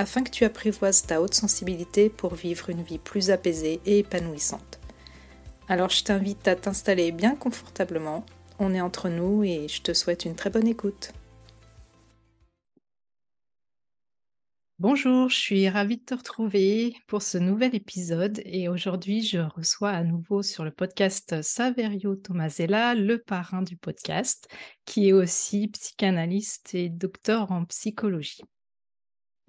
afin que tu apprivoises ta haute sensibilité pour vivre une vie plus apaisée et épanouissante. Alors je t'invite à t'installer bien confortablement, on est entre nous et je te souhaite une très bonne écoute. Bonjour, je suis ravie de te retrouver pour ce nouvel épisode et aujourd'hui je reçois à nouveau sur le podcast Saverio Tomasella, le parrain du podcast, qui est aussi psychanalyste et docteur en psychologie.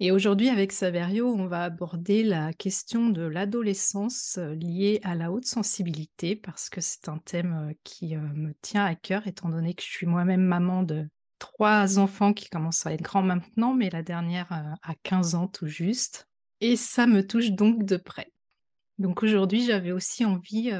Et aujourd'hui, avec Saverio, on va aborder la question de l'adolescence euh, liée à la haute sensibilité, parce que c'est un thème euh, qui euh, me tient à cœur, étant donné que je suis moi-même maman de trois enfants qui commencent à être grands maintenant, mais la dernière a 15 ans tout juste. Et ça me touche donc de près. Donc aujourd'hui, j'avais aussi envie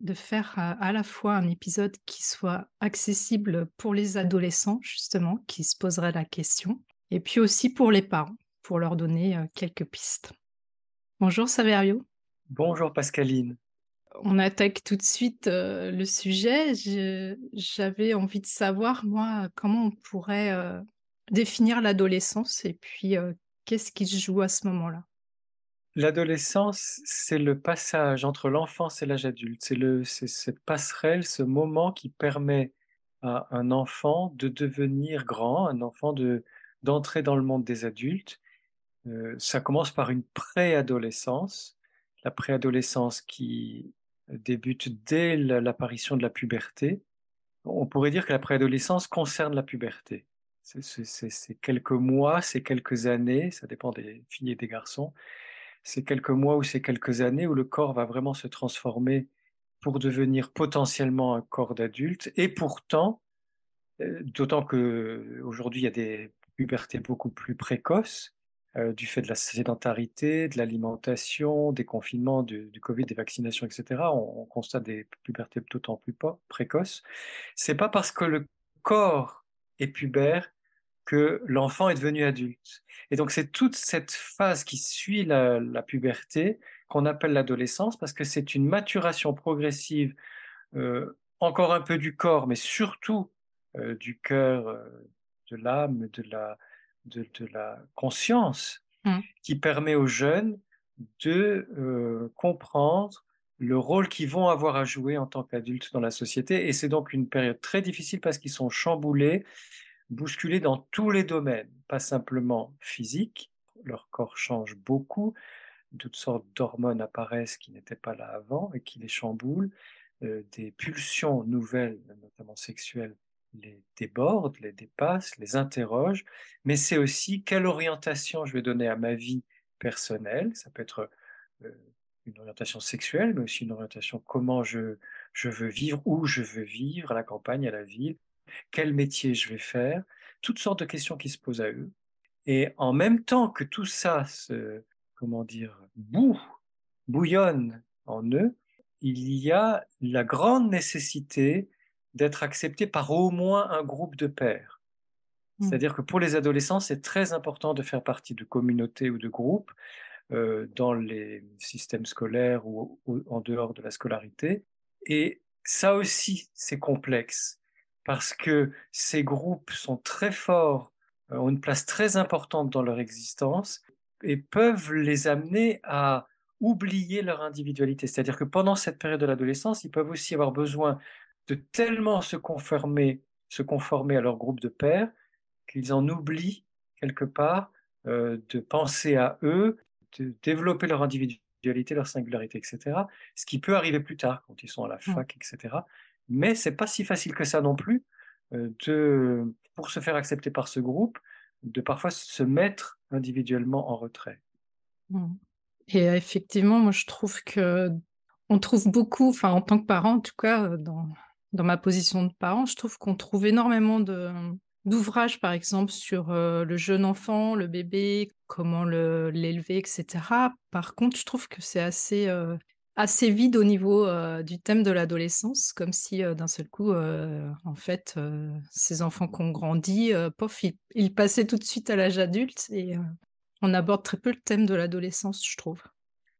de faire à la fois un épisode qui soit accessible pour les adolescents, justement, qui se poseraient la question, et puis aussi pour les parents pour leur donner euh, quelques pistes. Bonjour Saverio. Bonjour Pascaline. On attaque tout de suite euh, le sujet. J'avais envie de savoir, moi, comment on pourrait euh, définir l'adolescence et puis qu'est-ce qui se joue à ce moment-là? L'adolescence, c'est le passage entre l'enfance et l'âge adulte. C'est cette passerelle, ce moment qui permet à un enfant de devenir grand, un enfant d'entrer dans le monde des adultes euh, ça commence par une préadolescence, la préadolescence qui débute dès l'apparition de la puberté. On pourrait dire que la préadolescence concerne la puberté. C'est quelques mois, c'est quelques années, ça dépend des filles et des garçons. C'est quelques mois ou c'est quelques années où le corps va vraiment se transformer pour devenir potentiellement un corps d'adulte. Et pourtant, euh, d'autant que aujourd'hui il y a des pubertés beaucoup plus précoces, euh, du fait de la sédentarité, de l'alimentation, des confinements, du, Covid, des vaccinations, etc., on, constate des pubertés d'autant plus précoces. C'est pas parce que le corps est pubère que l'enfant est devenu adulte. Et donc c'est toute cette phase qui suit la, puberté qu'on appelle l'adolescence parce que c'est une maturation progressive, euh, encore un peu du corps, mais surtout euh, du cœur, de l'âme, de la, de, la conscience mmh. qui permet aux jeunes de euh, comprendre le rôle qu'ils vont avoir à jouer en tant qu'adultes dans la société. Et c'est donc une période très difficile parce qu'ils sont chamboulés, bousculés dans tous les domaines, pas simplement physiques. Leur corps change beaucoup, toutes sortes d'hormones apparaissent qui n'étaient pas là avant et qui les chamboulent. Euh, des pulsions nouvelles, notamment sexuelles, les déborde, les dépasse, les interroge, mais c'est aussi quelle orientation je vais donner à ma vie personnelle. Ça peut être euh, une orientation sexuelle, mais aussi une orientation comment je, je veux vivre, où je veux vivre, à la campagne, à la ville, quel métier je vais faire, toutes sortes de questions qui se posent à eux. Et en même temps que tout ça se, comment dire, boue, bouillonne en eux, il y a la grande nécessité d'être accepté par au moins un groupe de pairs. Mmh. C'est-à-dire que pour les adolescents, c'est très important de faire partie de communautés ou de groupes euh, dans les systèmes scolaires ou, en dehors de la scolarité. Et ça aussi, c'est complexe parce que ces groupes sont très forts, euh, ont une place très importante dans leur existence et peuvent les amener à oublier leur individualité. C'est-à-dire que pendant cette période de l'adolescence, ils peuvent aussi avoir besoin de tellement se conformer, se conformer à leur groupe de pairs qu'ils en oublient quelque part euh, de penser à eux, de développer leur individualité, leur singularité, etc. Ce qui peut arriver plus tard quand ils sont à la mmh. fac, etc. Mais c'est pas si facile que ça non plus euh, de, pour se faire accepter par ce groupe, de parfois se mettre individuellement en retrait. Mmh. Et effectivement, moi je trouve que on trouve beaucoup, enfin en tant que parent en tout cas, dans, dans ma position de parent, je trouve qu'on trouve énormément de, d'ouvrages, par exemple, sur, heu, le jeune enfant, le bébé, comment le l'élever et cetera. Par contre, je trouve que c'est assez, heu, assez vide au niveau, heu, du thème de l'adolescence, comme si, d'un seul coup, en fait, ces enfants qui ont grandi, heu, pof, ils passaient tout de suite à l'âge adulte et on aborde très peu le thème de l'adolescence, je trouve.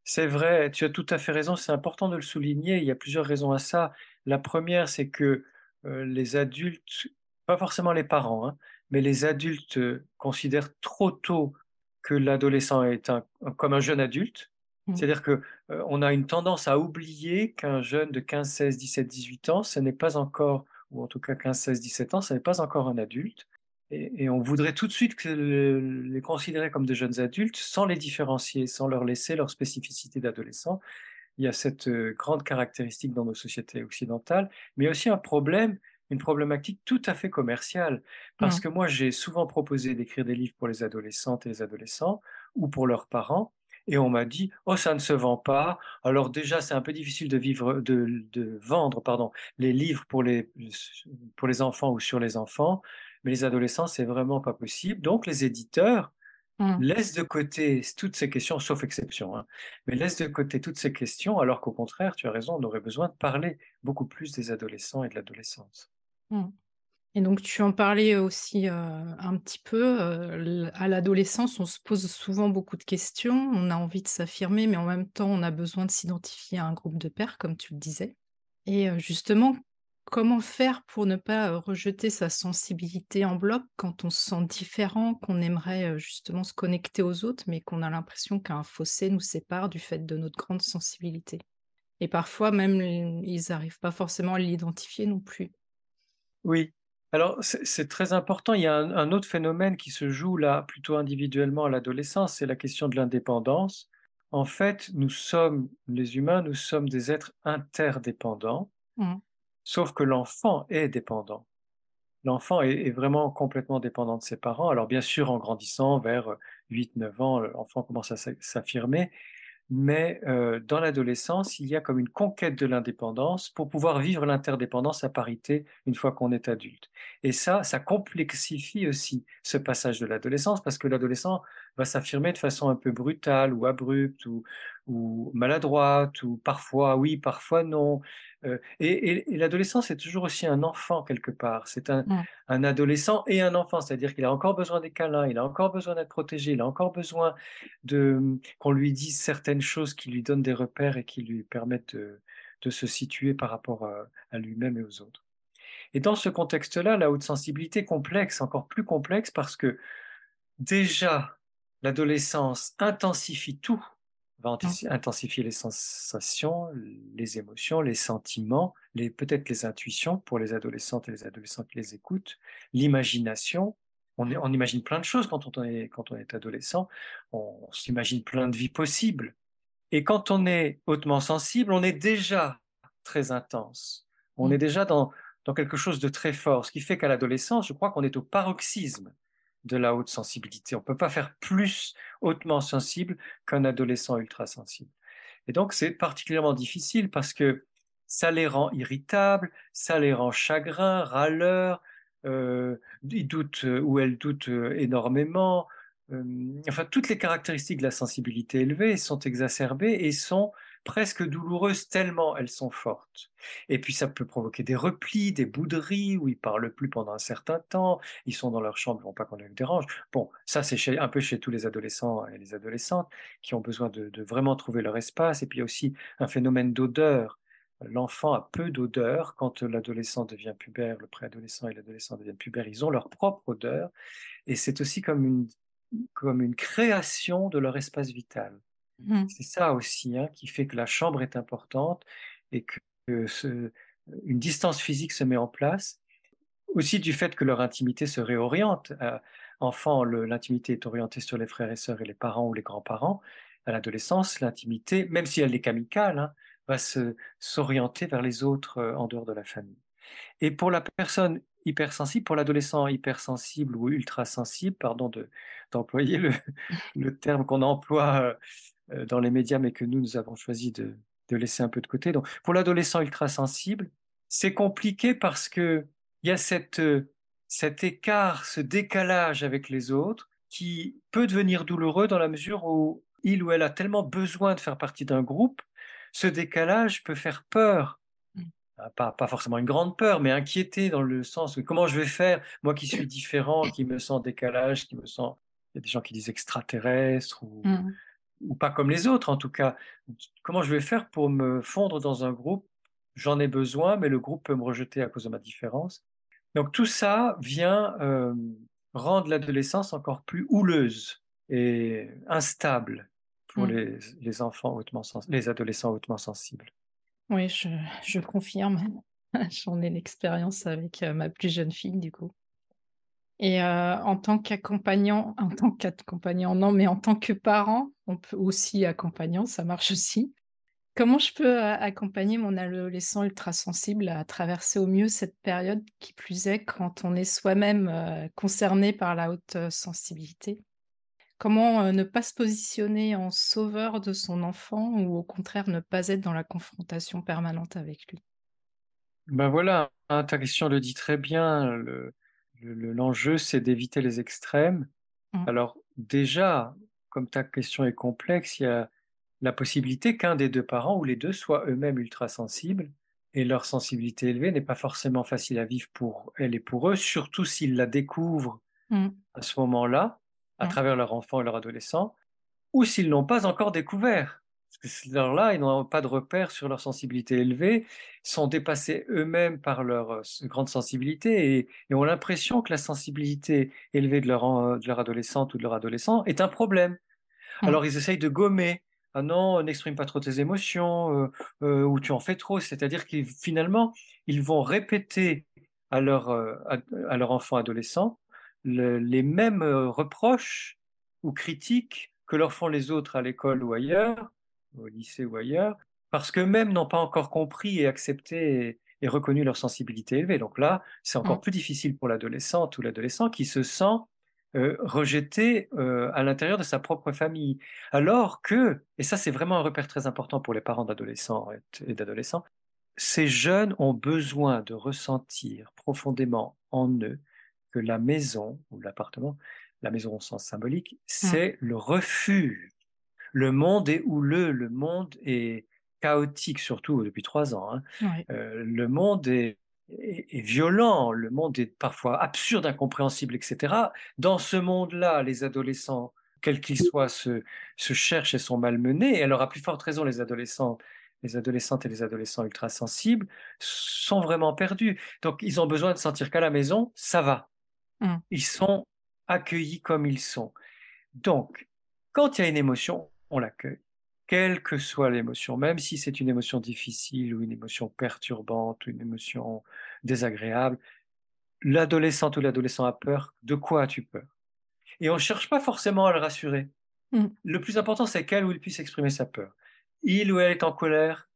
C'est vrai, tu as tout à fait raison, c'est important de le souligner, il y a plusieurs raisons à ça. La première, c'est que, heu, les adultes, pas forcément les parents, hein, mais les adultes, heu, considèrent trop tôt que l'adolescent est un comme un jeune adulte. Mmh. C'est-à-dire que, heu, on a une tendance à oublier qu'un jeune de 15-16-17-18 ans, ce n'est pas encore ou en tout cas 15-16-17 ans, ce n'est pas encore un adulte et et on voudrait tout de suite que le les considérer comme de jeunes adultes sans les différencier, sans leur laisser leur spécificité d'adolescents. Il y a cette, heu, grande caractéristique dans nos sociétés occidentales, mais aussi un problème, une problématique tout à fait commerciale. Parce Mmh. que moi, j'ai souvent proposé d'écrire des livres pour les adolescentes et les adolescents ou pour leurs parents et on m'a dit: «Oh ça ne se vend pas». Alors déjà, c'est un peu difficile de vivre de de vendre, pardon, les livres pour les pour les enfants ou sur les enfants, mais les adolescents, c'est vraiment pas possible. Donc les éditeurs Mmh. laissent de côté toutes ces questions, sauf exception, hein, mais laissent de côté toutes ces questions, alors qu'au contraire, tu as raison, on aurait besoin de parler beaucoup plus des adolescents et de l'adolescence. Mmh. Et donc tu en parlais aussi, heu, un petit peu, heu, l à l'adolescence, on se pose souvent beaucoup de questions, on a envie de s'affirmer, mais en même temps, on a besoin de s'identifier à un groupe de pairs, comme tu le disais. Et justement, comment faire pour ne pas, rejeter sa sensibilité en bloc quand on se sent différent, qu'on aimerait, justement se connecter aux autres, mais qu'on a l'impression qu'un fossé nous sépare du fait de notre grande sensibilité? Et parfois même, ils arrivent pas forcément à l'identifier non plus. Oui, alors c'est c'est très important. Il y a un un autre phénomène qui se joue là, plutôt individuellement à l'adolescence, c'est la question de l'indépendance. En fait, nous sommes les humains, nous sommes des êtres interdépendants, Mmh. Sauf que l'enfant est dépendant. L'enfant est vraiment complètement dépendant de ses parents. Alors bien sûr, en grandissant vers, heu, 8-9 ans, l'enfant commence à s'a s'affirmer, mais heu, dans l'adolescence, il y a comme une conquête de l'indépendance pour pouvoir vivre l'interdépendance à parité une fois qu'on est adulte. Et ça, ça complexifie aussi ce passage de l'adolescence parce que l'adolescent va s'affirmer de façon un peu brutale ou abrupte ou ou maladroite ou parfois oui, parfois non. Heu et et et l'adolescence est toujours aussi un enfant quelque part. C'est un un adolescent et un enfant, c'est-à-dire qu'il a encore besoin des câlins, il a encore besoin d'être protégé, il a encore besoin de, qu'on lui dise certaines choses qui lui donnent des repères et qui lui permettent de de se situer par rapport à à lui-même et aux autres. Et dans ce contexte-là, la haute sensibilité complexe, encore plus complexe parce que déjà, l'adolescence intensifie tout, va intensifier les sensations, les émotions, les sentiments, les peut-être les intuitions pour les adolescentes et les adolescents qui les écoutent, l'imagination. On imagine plein de choses quand on est quand on est adolescent, on on s'imagine plein de vies possibles et quand on est hautement sensible, on est déjà très intense. On Mmh. est déjà dans dans quelque chose de très fort, ce qui fait qu'à l'adolescence, je crois qu'on est au paroxysme de la haute sensibilité. On ne peut pas faire plus hautement sensible qu'un adolescent ultra sensible. Et donc c'est particulièrement difficile parce que ça les rend irritables, ça les rend chagrins, râleurs, heu, ils doutent, heu, ou elles doutent, heu, énormément. Hem, enfin toutes les caractéristiques de la sensibilité élevée sont exacerbées et sont presque douloureuses tellement elles sont fortes. Et puis ça peut provoquer des replis, des bouderies où ils parlent plus pendant un certain temps, ils sont dans leur chambre, ils veulent pas qu'on les dérange. Bon, ça c'est un peu chez tous les adolescents et les adolescentes qui ont besoin de vraiment trouver leur espace et puis il y a aussi un phénomène d'odeur. L'enfant a peu d'odeur quand l'adolescent devient pubère, le préadolescent et l'adolescent deviennent pubères, ils ont leur propre odeur et c'est aussi comme une comme une création de leur espace vital. Mmh. C'est ça aussi, hein, qui fait que la chambre est importante et que ce une distance physique se met en place. Aussi du fait que leur intimité se réoriente. Enfant, l'intimité est orientée sur les frères et sœurs et les parents ou les grands-parents. À l'adolescence, l'intimité, même si elle est amicale, hein, va s'orienter vers les autres, heu, en dehors de la famille. Et pour la personne hypersensible, pour l'adolescent hypersensible ou ultrasensible, pardon de d'employer le le terme qu'on emploie, heu, dans les médias, mais que nous, nous avons choisi de de laisser un peu de côté. Donc pour l'adolescent ultrasensible, c'est compliqué parce qu'il y a cette, heu, cet écart, ce décalage avec les autres qui peut devenir douloureux dans la mesure où il ou elle a tellement besoin de faire partie d'un groupe, ce décalage peut faire peur. Mmh. Ah, pas, pas forcément une grande peur, mais inquiéter dans le sens où comment je vais faire, moi qui suis différent, qui me sens décalage, qui me sens... Il y a des gens qui disent extraterrestre ou, Mmh. Ou pas comme les autres en tout cas. Comment je vais faire pour me fondre dans un groupe? J'en ai besoin, mais le groupe peut me rejeter à cause de ma différence. Donc tout ça vient euh, rendre l'adolescence encore plus houleuse et instable pour Mmh. les, les enfants hautement les adolescents hautement sensibles. Oui, je je confirme. J'en ai l'expérience avec, heu, ma plus jeune fille, du coup. Et heu, en tant qu'accompagnant en tant qu'accompagnant, non, mais en tant que parent, on peut aussi accompagnant, ça marche aussi. Comment je peux, heu, accompagner mon adolescent ultrasensible à traverser au mieux cette période, qui plus est quand on est soi-même, heu, concerné par la haute, sensibilité? Comment, ne pas se positionner en sauveur de son enfant ou au contraire ne pas être dans la confrontation permanente avec lui? Ben voilà, hein, ta question le dit très bien. Le- le- l'enjeu, c'est d'éviter les extrêmes. Mmh, Alors déjà, comme ta question est complexe, il y a la possibilité qu'un des deux parents ou les deux soient eux-mêmes ultra sensibles et leur sensibilité élevée n'est pas forcément facile à vivre pour elle et pour eux, surtout s'ils la découvrent mmh, à ce moment-là, à mmh, travers leur enfant et leur adolescent, ou s'ils l'ont pas encore découvert. Parce que ces là ils n'ont pas de repères sur leur sensibilité élevée, sont dépassés eux-mêmes par leur euh, grande sensibilité et, et ont l'impression que la sensibilité élevée de leur, en- de leur adolescente ou de leur adolescent est un problème. mmh, Alors ils essayent de gommer. Ah non, n'exprime pas trop tes émotions, euh, euh, ou tu en fais trop. C'est-à-dire qu'ils finalement, ils vont répéter à leur, euh, à, à leur enfant adolescent le- les mêmes euh, reproches ou critiques que leur font les autres à l'école ou ailleurs, au lycée ou ailleurs, parce qu'eux-mêmes n'ont pas encore compris et accepté et, et reconnu leur sensibilité élevée. Donc là, c'est mmh, encore plus difficile pour l'adolescente ou l'adolescent qui se sent euh, rejeté euh, à l'intérieur de sa propre famille. Alors que, et ça c'est vraiment un repère très important pour les parents d'adolescents et d'adolescents, ces jeunes ont besoin de ressentir profondément en eux que la maison ou l'appartement, la maison au sens symbolique, mmh. c'est le refuge. Le monde est houleux, le monde est chaotique, surtout depuis trois ans. hein. Euh, le monde est, est- est violent, le monde est parfois absurde, incompréhensible, etc. Dans ce monde-là, les adolescents, quels qu'ils soient, se, se cherchent et sont malmenés. Et alors, à plus forte raison, les adolescents, les adolescentes et les adolescents ultrasensibles sont vraiment perdus. Donc, ils ont besoin de sentir qu'à la maison, ça va. Mmh, Ils sont accueillis comme ils sont. Donc, quand il y a une émotion, on l'accueille. Quelle que soit l'émotion, même si c'est une émotion difficile ou une émotion perturbante ou une émotion désagréable, l'adolescente ou l'adolescent a peur. De quoi as-tu peur? Et on ne cherche pas forcément à le rassurer. mmh, Le plus important, c'est qu'elle ou il puisse exprimer sa peur. Il ou elle est en colère.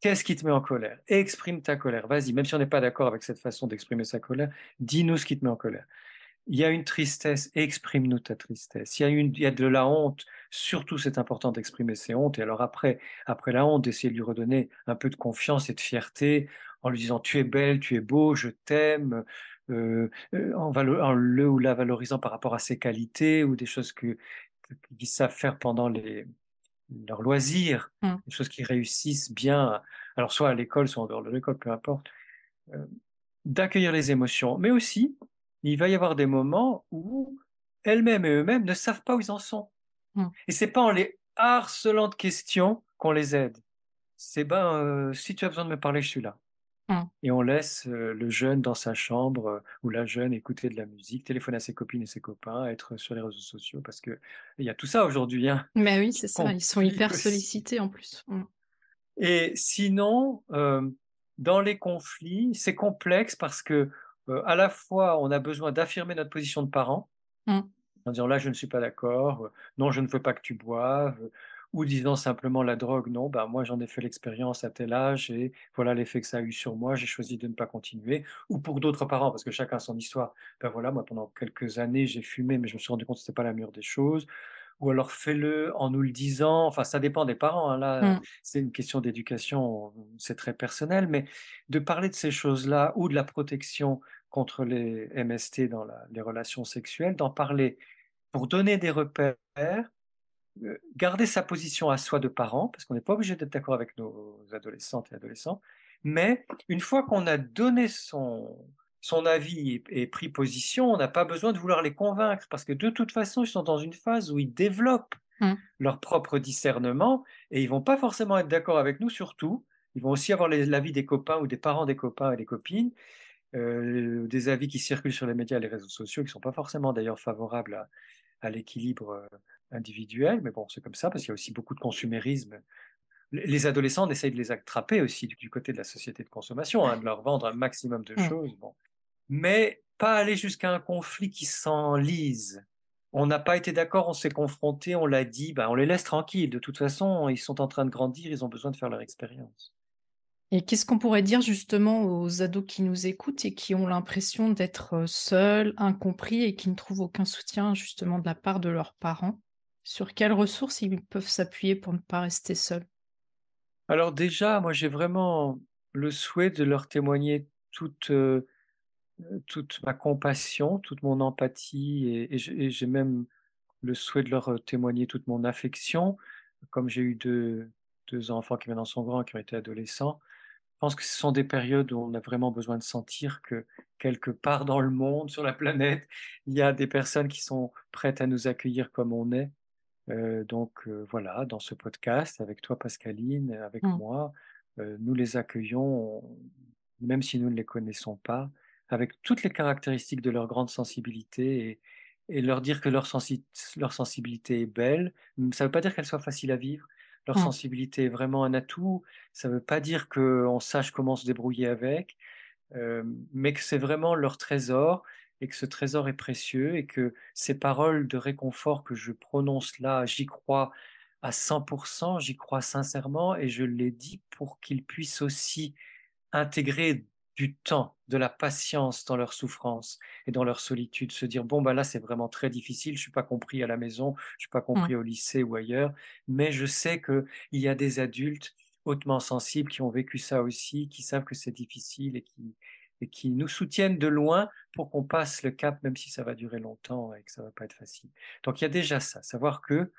Qu'est-ce qui te met en colère? Exprime ta colère. Vas-y, même si on n'est pas d'accord avec cette façon d'exprimer sa colère, dis-nous ce qui te met en colère il y a une tristesse, exprime-nous ta tristesse. Il y, a une, il y a de la honte, surtout c'est important d'exprimer ses hontes. Et alors après, après la honte, d'essayer de lui redonner un peu de confiance et de fierté en lui disant tu es belle, tu es beau, je t'aime, euh, euh, en, en le ou la valorisant par rapport à ses qualités ou des choses que qu'ils savent faire pendant les, leurs loisirs, mmh, des choses qui réussissent bien, alors soit à l'école, soit en dehors de l'école, peu importe. Euh, d'accueillir les émotions, mais aussi il va y avoir des moments où elles-mêmes et eux-mêmes ne savent pas où ils en sont. mmh, Et c'est pas en les harcelant de questions qu'on les aide. C'est ben euh, si tu as besoin de me parler, je suis là. mmh. Et on laisse euh, le jeune dans sa chambre euh, ou la jeune écouter de la musique, téléphoner à ses copines et ses copains, être sur les réseaux sociaux parce que il y a tout ça aujourd'hui, hein, Mais oui, c'est ça, ils sont hyper sollicités en plus. Mmh, Et sinon, dans les conflits, c'est complexe parce que euh, à la fois on a besoin d'affirmer notre position de parent mmh, en disant là je ne suis pas d'accord, euh, non je ne veux pas que tu boives, euh, ou disant simplement la drogue, non, ben moi j'en ai fait l'expérience à tel âge et voilà l'effet que ça a eu sur moi, j'ai choisi de ne pas continuer. Ou pour d'autres parents, parce que chacun a son histoire, ben voilà, moi pendant quelques années j'ai fumé, mais je me suis rendu compte que ce n'était pas la meilleure des choses. Ou alors fais-le en nous le disant, enfin ça dépend des parents, hein, là mmh, c'est une question d'éducation, c'est très personnel, mais de parler de ces choses-là ou de la protection contre les MST dans la, les relations sexuelles, d'en parler pour donner des repères, euh, garder sa position à soi de parent, parce qu'on n'est pas obligé d'être d'accord avec nos adolescentes et adolescents, mais une fois qu'on a donné son, son avis et, pris position, on n'a pas besoin de vouloir les convaincre, parce que de toute façon, ils sont dans une phase où ils développent mmh. leur propre discernement, et ils vont pas forcément être d'accord avec nous sur tout. Ils vont aussi avoir l'avis des copains ou des parents des copains et des copines, euh, des avis qui circulent sur les médias et les réseaux sociaux, qui ne sont pas forcément d'ailleurs favorables à, l'équilibre euh, individuel, mais bon, c'est comme ça, parce qu'il y a aussi beaucoup de consumérisme. Les adolescents, on essaye de les attraper aussi du, côté de la société de consommation, hein, de leur vendre un maximum de mmh. choses. Bon. Mais pas aller jusqu'à un conflit qui s'enlise. On n'a pas été d'accord, on s'est confronté, on l'a dit, ben on les laisse tranquilles. De toute façon, ils sont en train de grandir, ils ont besoin de faire leur expérience. Et qu'est-ce qu'on pourrait dire justement aux ados qui nous écoutent et qui ont l'impression d'être seuls, incompris et qui ne trouvent aucun soutien justement de la part de leurs parents? Sur quelles ressources ils peuvent s'appuyer pour ne pas rester seuls? Alors déjà, moi j'ai vraiment le souhait de leur témoigner toute, toute ma compassion, toute mon empathie et, j'ai même le souhait de leur témoigner toute mon affection. Comme j'ai eu deux, deux enfants qui maintenant sont grands, qui ont été adolescents, je pense que ce sont des périodes où on a vraiment besoin de sentir que quelque part dans le monde, sur la planète, il y a des personnes qui sont prêtes à nous accueillir comme on est. Euh, donc euh, voilà, dans ce podcast, avec toi Pascaline, avec mmh. moi, euh, nous les accueillons, même si nous ne les connaissons pas, avec toutes les caractéristiques de leur grande sensibilité et, leur dire que leur, leur sensibilité est belle. Ça ne veut pas dire qu'elle soit facile à vivre, leur sensibilité est vraiment un atout. Ça ne veut pas dire qu'on sache comment se débrouiller avec, euh, mais que c'est vraiment leur trésor et que ce trésor est précieux et que ces paroles de réconfort que je prononce là, j'y crois à 100%, j'y crois sincèrement et je les dis pour qu'ils puissent aussi intégrer du temps, de la patience dans leur souffrance et dans leur solitude, se dire bon bah là c'est vraiment très difficile, je suis pas compris à la maison, je suis pas compris au lycée ou ailleurs, mais je sais que il y a des adultes hautement sensibles qui ont vécu ça aussi, qui savent que c'est difficile et qui et qui nous soutiennent de loin pour qu'on passe le cap, même si ça va durer longtemps et que ça va pas être facile. Donc il y a déjà ça, savoir que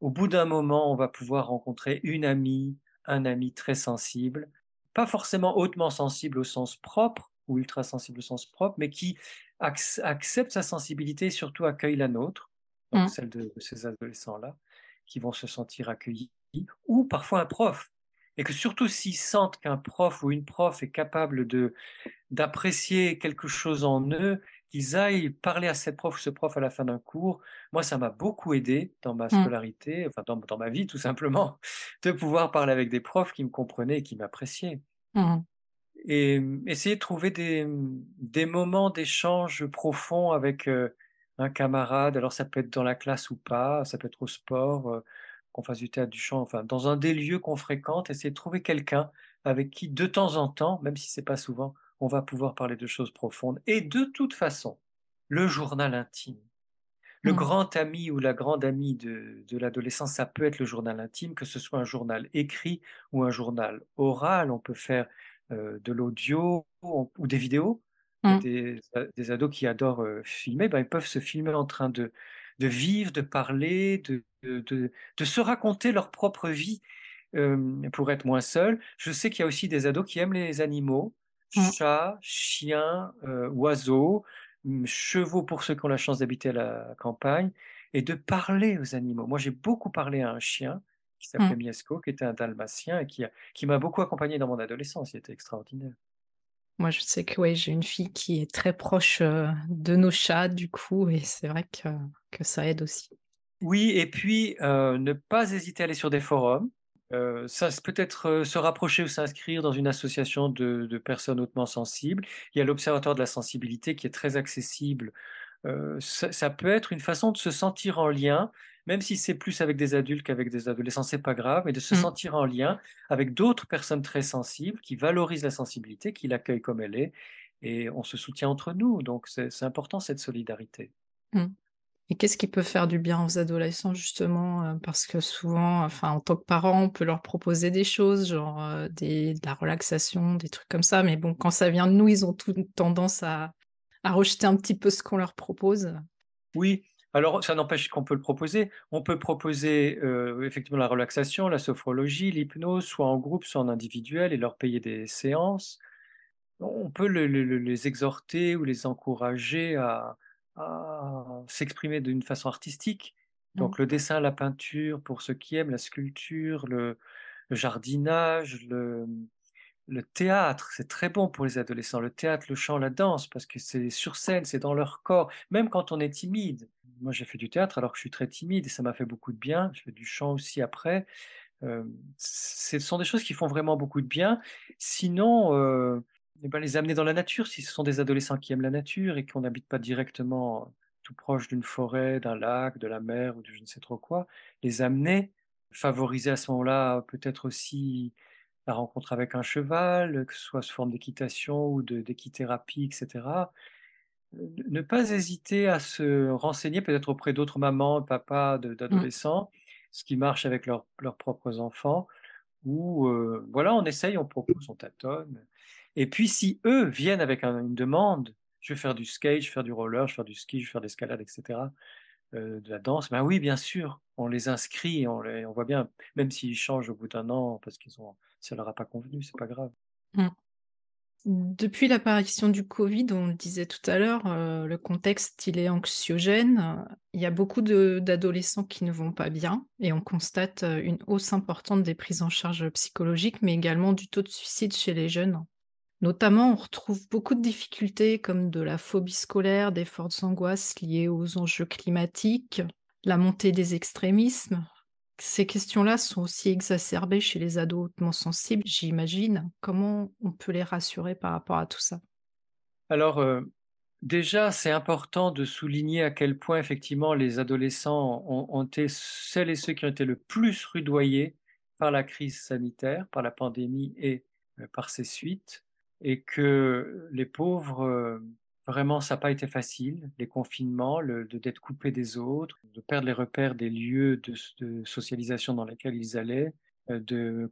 au bout d'un moment, on va pouvoir rencontrer une amie, un ami très sensible pas forcément hautement sensible au sens propre ou ultra sensible au sens propre, mais qui accepte sa sensibilité et surtout accueille la nôtre, donc mmh. celle de, ces adolescents-là, qui vont se sentir accueillis, ou parfois un prof, et que surtout s'ils sentent qu'un prof ou une prof est capable de d'apprécier quelque chose en eux, qu'ils aillent parler à cette prof ou ce prof à la fin d'un cours. Moi, ça m'a beaucoup aidé dans ma mmh. scolarité, enfin dans, dans, ma vie tout simplement, de pouvoir parler avec des profs qui me comprenaient et qui m'appréciaient. Mmh. Et essayer de trouver des, des moments d'échange profond avec un camarade. Alors ça peut être dans la classe ou pas, ça peut être au sport, qu'on fasse du théâtre, du chant, enfin dans un des lieux qu'on fréquente, essayer de trouver quelqu'un avec qui de temps en temps, même si c'est pas souvent, on va pouvoir parler de choses profondes. Et de toute façon, le journal intime. Le mmh. grand ami ou la grande amie de, de l'adolescence, ça peut être le journal intime, que ce soit un journal écrit ou un journal oral. On peut faire euh, de l'audio ou des vidéos. Mmh. Des, des, ados qui adorent euh, filmer, ben, ils peuvent se filmer en train de, de vivre, de parler, de, de, de, se raconter leur propre vie euh, pour être moins seuls. Je sais qu'il y a aussi des ados qui aiment les animaux. Chats, chiens, oiseaux, chevaux pour ceux qui ont la chance d'habiter à la campagne, et de parler aux animaux. Moi, j'ai beaucoup parlé à un chien qui s'appelait mmh. Miesco, qui était un dalmatien et qui, qui m'a beaucoup accompagné dans mon adolescence. Il était extraordinaire. Moi, je sais que ouais, j'ai une fille qui est très proche de nos chats, du coup, et c'est vrai que, que, ça aide aussi. Oui, et puis ne pas hésiter à aller sur des forums. Euh, ça peut-être euh, se rapprocher ou s'inscrire dans une association de, personnes hautement sensibles. Il y a l'Observatoire de la sensibilité qui est très accessible. Euh, ça, peut être une façon de se sentir en lien, même si c'est plus avec des adultes qu'avec des adolescents, c'est pas grave, mais de se mmh. sentir en lien avec d'autres personnes très sensibles qui valorisent la sensibilité, qui l'accueillent comme elle est, et on se soutient entre nous. Donc c'est important cette solidarité. Mmh. Et qu'est-ce qui peut faire du bien aux adolescents justement euh, Parce que souvent, enfin, en tant que parent, on peut leur proposer des choses, genre euh, de la relaxation, des trucs comme ça. Mais bon, quand ça vient de nous, ils ont toute tendance à, rejeter un petit peu ce qu'on leur propose? Oui, alors ça n'empêche qu'on peut le proposer. On peut proposer, heu, effectivement la relaxation, la sophrologie, l'hypnose, soit en groupe, soit en individuel et leur payer des séances. On peut le le le les exhorter ou les encourager à à s'exprimer d'une façon artistique. Mmh. Donc le dessin, la peinture pour ceux qui aiment, la sculpture, le le jardinage, le le théâtre, c'est très bon pour les adolescents. Le théâtre, le chant, la danse, parce que c'est sur scène, c'est dans leur corps, même quand on est timide. Moi, j'ai fait du théâtre alors que je suis très timide et ça m'a fait beaucoup de bien. Je fais du chant aussi après. Hem, ce sont des choses qui font vraiment beaucoup de bien. Sinon, heu, et ben, les amener dans la nature, si ce sont des adolescents qui aiment la nature et qu'on n'habite pas directement tout proche d'une forêt, d'un lac, de la mer ou de je ne sais trop quoi, les amener, favoriser à ce moment-là peut-être aussi la rencontre avec un cheval, que ce soit sous forme d'équitation ou de d'équithérapie et cetera. Heu, ne pas hésiter à se renseigner peut-être auprès d'autres mamans, papas Mmh. d'adolescents, ce qui marche avec leurs propres enfants ou heu, voilà, on essaye, on propose, on tâtonne et puis si eux viennent avec un une demande: «Je veux faire du skate, je veux faire du roller, je veux faire du ski, je veux faire de l'escalade» et cetera, heu, de la danse, ben oui, bien sûr, on les inscrit on voit bien, même s'ils changent au bout d'un an parce qu'ils ont ça leur a pas convenu, c'est pas grave. Mmh. Depuis l'apparition du covid, on le disait tout à l'heure, heu, le contexte, il est anxiogène. Il y a beaucoup d'adolescents qui ne vont pas bien et on constate, heu, une hausse importante des prises en charge psychologiques, mais également du taux de suicide chez les jeunes. Notamment, on retrouve beaucoup de difficultés comme de la phobie scolaire, des fortes angoisses liées aux enjeux climatiques, la montée des extrémismes. Ces questions-là sont aussi exacerbées chez les ados hautement sensibles, j'imagine. Comment on peut les rassurer par rapport à tout ça? Alors, heu, déjà, c'est important de souligner à quel point effectivement les adolescents ont été celles et ceux qui ont été le plus rudoyés par la crise sanitaire, par la pandémie et heu, par ses suites et que les pauvres, heu, vraiment ça n'a pas été facile, les confinements, le d'être coupés des autres, de perdre les repères des lieux de socialisation dans lesquels ils allaient, heu, de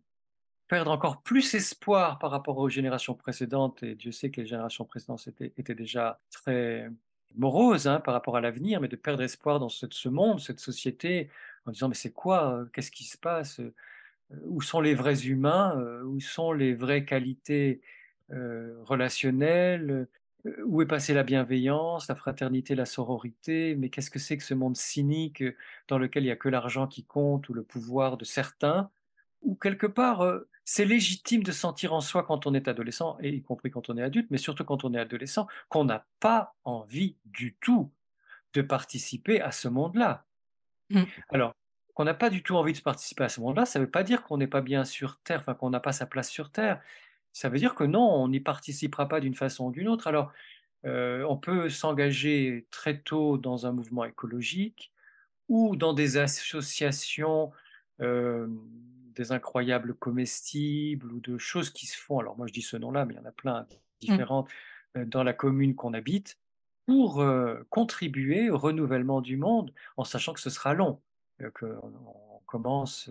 Perdre encore plus espoir par rapport aux générations précédentes et Dieu sait que les générations précédentes étaient déjà très moroses, hein, par rapport à l'avenir, mais de perdre espoir dans ce monde, cette société, en disant: «Mais c'est quoi, heu? Qu'est-ce qui se passe, heu? où sont les vrais humains? Où sont les vraies qualités, relationnelles? Où est passée la bienveillance, la fraternité, la sororité? Mais qu'est-ce que c'est que ce monde cynique, heu, dans lequel il y a que l'argent qui compte ou le pouvoir de certains?» Ou quelque part, heu, c'est légitime de sentir en soi quand on est adolescent et y compris quand on est adulte, mais surtout quand on est adolescent, qu'on n'a pas envie du tout de participer à ce monde-là. Mmh. Alors, qu'on n'a pas du tout envie de participer à ce monde-là, ça ne veut pas dire qu'on n'est pas bien sur terre, enfin qu'on n'a pas sa place sur terre. Ça veut dire que non, on n'y participera pas d'une façon ou d'une autre. Alors, heu, on peut s'engager très tôt dans un mouvement écologique ou dans des associations, hem, des incroyables comestibles ou de choses qui se font, alors moi je dis ce nom-là, mais il y en a plein Mmh. différentes, heu, dans la commune qu'on habite, pour, contribuer au renouvellement du monde, en sachant que ce sera long, qu'on on commence,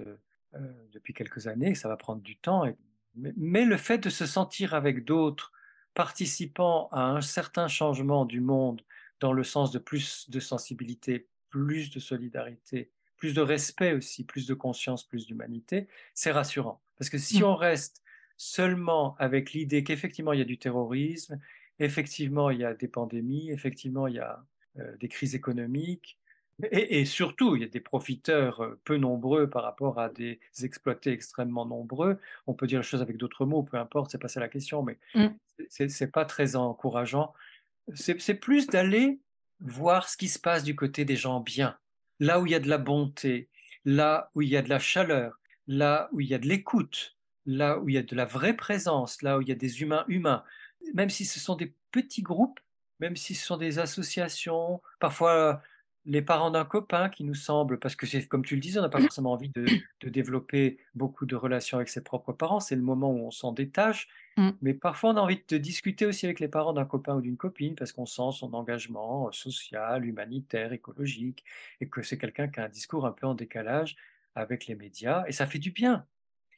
depuis quelques années, ça va prendre du temps et mais le fait de se sentir avec d'autres, participant à un certain changement du monde, dans le sens de plus de sensibilité, plus de solidarité, plus de respect aussi, plus de conscience, plus d'humanité, c'est rassurant. Parce que si Mmh. on reste seulement avec l'idée qu'effectivement il y a du terrorisme, effectivement il y a des pandémies, effectivement il y a euh, des crises économiques, et, et, surtout il y a des profiteurs euh, peu nombreux par rapport à des exploités extrêmement nombreux. On peut dire les choses avec d'autres mots, peu importe, c'est pas ça la question, mais Mmh. c'est c'est pas très encourageant c'est c'est plus d'aller voir ce qui se passe du côté des gens bien, là où il y a de la bonté, là où il y a de la chaleur, là où il y a de l'écoute, là où il y a de la vraie présence, là où il y a des humains humains. Même si ce sont des petits groupes, même si ce sont des associations, parfois les parents d'un copain qui nous semblent, parce que c'est comme tu le disais, on n'a pas forcément envie de, de développer beaucoup de relations avec ses propres parents, c'est le moment où on s'en détache, Mmh. mais parfois, on a envie de discuter aussi avec les parents d'un copain ou d'une copine parce qu'on sent son engagement, heu, social, humanitaire, écologique et que c'est quelqu'un qui a un discours un peu en décalage avec les médias et ça fait du bien.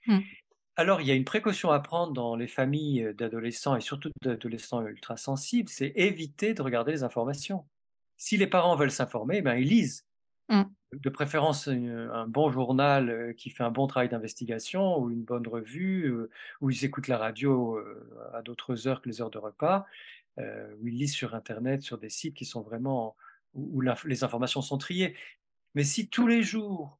Mmh. Alors, il y a une précaution à prendre dans les familles, d'adolescents et surtout d'adolescents ultra sensibles, c'est éviter de regarder les informations. Si les parents veulent s'informer, ben, ils lisent. Mmh. De préférence, un bon journal, heu, qui fait un bon travail d'investigation ou une bonne revue, heu, ou ils écoutent la radio, heu, à d'autres heures que les heures de repas, ou ils lisent sur internet, sur des sites qui sont vraiment où où les informations sont triées. Mais si tous les jours,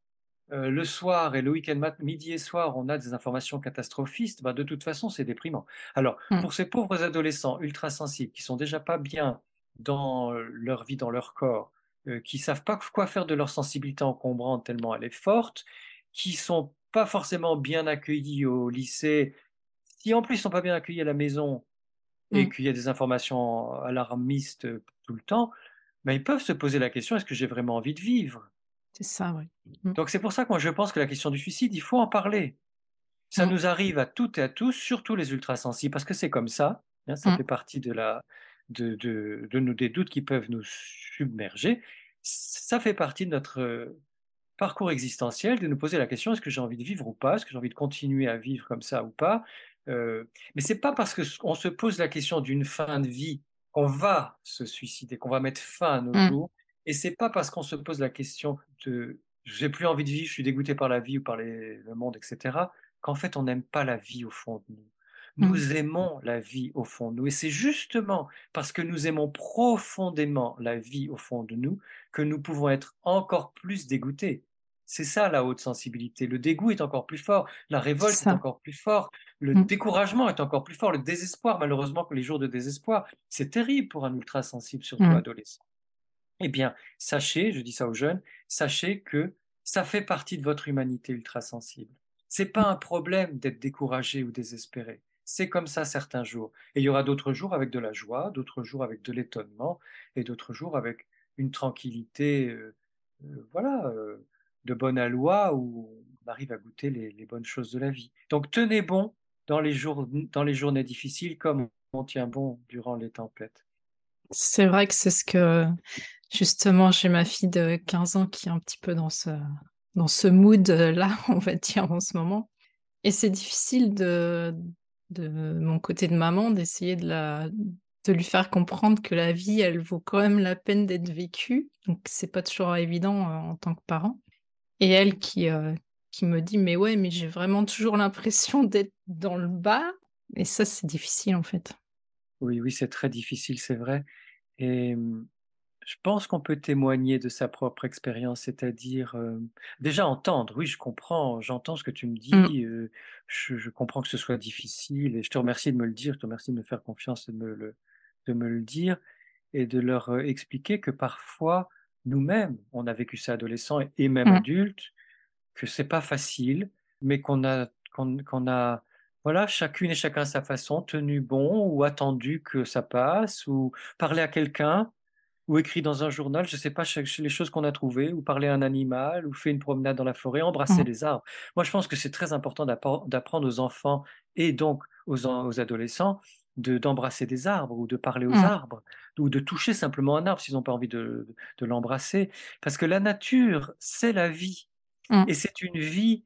le soir et le week-end midi et soir, on a des informations catastrophistes, bah, de toute façon, c'est déprimant. Alors, Mmh. pour ces pauvres adolescents ultra sensibles qui sont déjà pas bien dans, heu, leur vie, dans leur corps, heu, qui savent pas quoi faire de leur sensibilité encombrante tellement elle est forte, qui sont pas forcément bien accueillis au lycée, qui en plus sont pas bien accueillis à la maison et Mmh. qu'il y a des informations alarmistes, heu, tout le temps, bah, ils peuvent se poser la question: «Est-ce que j'ai vraiment envie de vivre?» C'est ça, ouais. Mmh. donc c'est pour ça que moi je pense que la question du suicide, il faut en parler. Ça Mmh. nous arrive à toutes et à tous, surtout les ultrasensibles, parce que c'est comme ça, hein, ça fait partie de la de de de nos des doutes qui peuvent nous submerger. Ça fait partie de notre, heu, parcours existentiel de nous poser la question: «Est-ce que j'ai envie de vivre ou pas? Est-ce que j'ai envie de continuer à vivre comme ça ou pas?» heu, mais c'est pas parce que s on se pose la question d'une fin de vie qu'on va se suicider, qu'on va mettre fin à nos Mmh. jours et c'est pas parce qu'on se pose la question de: «J'ai plus envie de vivre, je suis dégoûté par la vie ou par les le monde» et cetera, qu'en fait on n'aime pas la vie au fond de nous. Mmh. Nous aimons la vie au fond de nous et c'est justement parce que nous aimons profondément la vie au fond de nous que nous pouvons être encore plus dégoûtés. C'est ça la haute sensibilité. Le dégoût est encore plus fort, la révolte est encore plus fort, le Mmh. découragement est encore plus fort, le désespoir, malheureusement que les jours de désespoir, c'est terrible pour un ultra sensible, surtout Mmh. adolescent. Eh bien, sachez, je dis ça aux jeunes, sachez que ça fait partie de votre humanité ultra sensible. C'est pas un problème d'être découragé ou désespéré. C'est comme ça certains jours. Et il y aura d'autres jours avec de la joie, d'autres jours avec de l'étonnement et d'autres jours avec une tranquillité, heu heu, voilà, heu, de bonne aloi où on arrive à goûter les bonnes choses de la vie. Donc tenez bon dans les jours dans les journées difficiles comme on tient bon durant les tempêtes. C'est vrai que c'est ce que justement, j'ai ma fille de 15 ans qui est un petit peu dans ce dans ce mood, là, on va dire, en ce moment et c'est difficile de de mon côté de maman, d'essayer de de lui faire comprendre que la vie, elle vaut quand même la peine d'être vécue. Donc c'est pas toujours évident, heu, en tant que parent et elle qui, heu, qui me dit: «Mais ouais, mais j'ai vraiment toujours l'impression d'être dans le bas» et ça, c'est difficile, en fait. Oui, oui, c'est très difficile, c'est vrai et mmh, je pense qu'on peut témoigner de sa propre expérience, c'est-à-dire, hem, déjà entendre, oui, je comprends, j'entends ce que tu me Mmh. dis, je je comprends que ce soit difficile et je te remercie de me le dire, je te remercie de me faire confiance et de me le de me le dire et de leur, expliquer que parfois, nous-mêmes, on a vécu ça adolescent et et même Mmh. adulte, que c'est pas facile, mais qu'on a qu'on qu'on a, voilà, chacune et chacun à sa façon, tenu bon ou attendu que ça passe ou parlé à quelqu'un ou écrit dans un journal, je sais pas, les choses qu'on a trouvées ou parler à un animal ou fait une promenade dans la forêt, embrasser Mmh. les arbres. Moi, je pense que c'est très important d'appren d'apprendre aux enfants et donc aux aux adolescents de d'embrasser des arbres ou de parler aux Mmh. arbres ou de toucher simplement un arbre s'ils n'ont pas envie de de l'embrasser. Parce que la nature, c'est la vie. Mmh. Et c'est une vie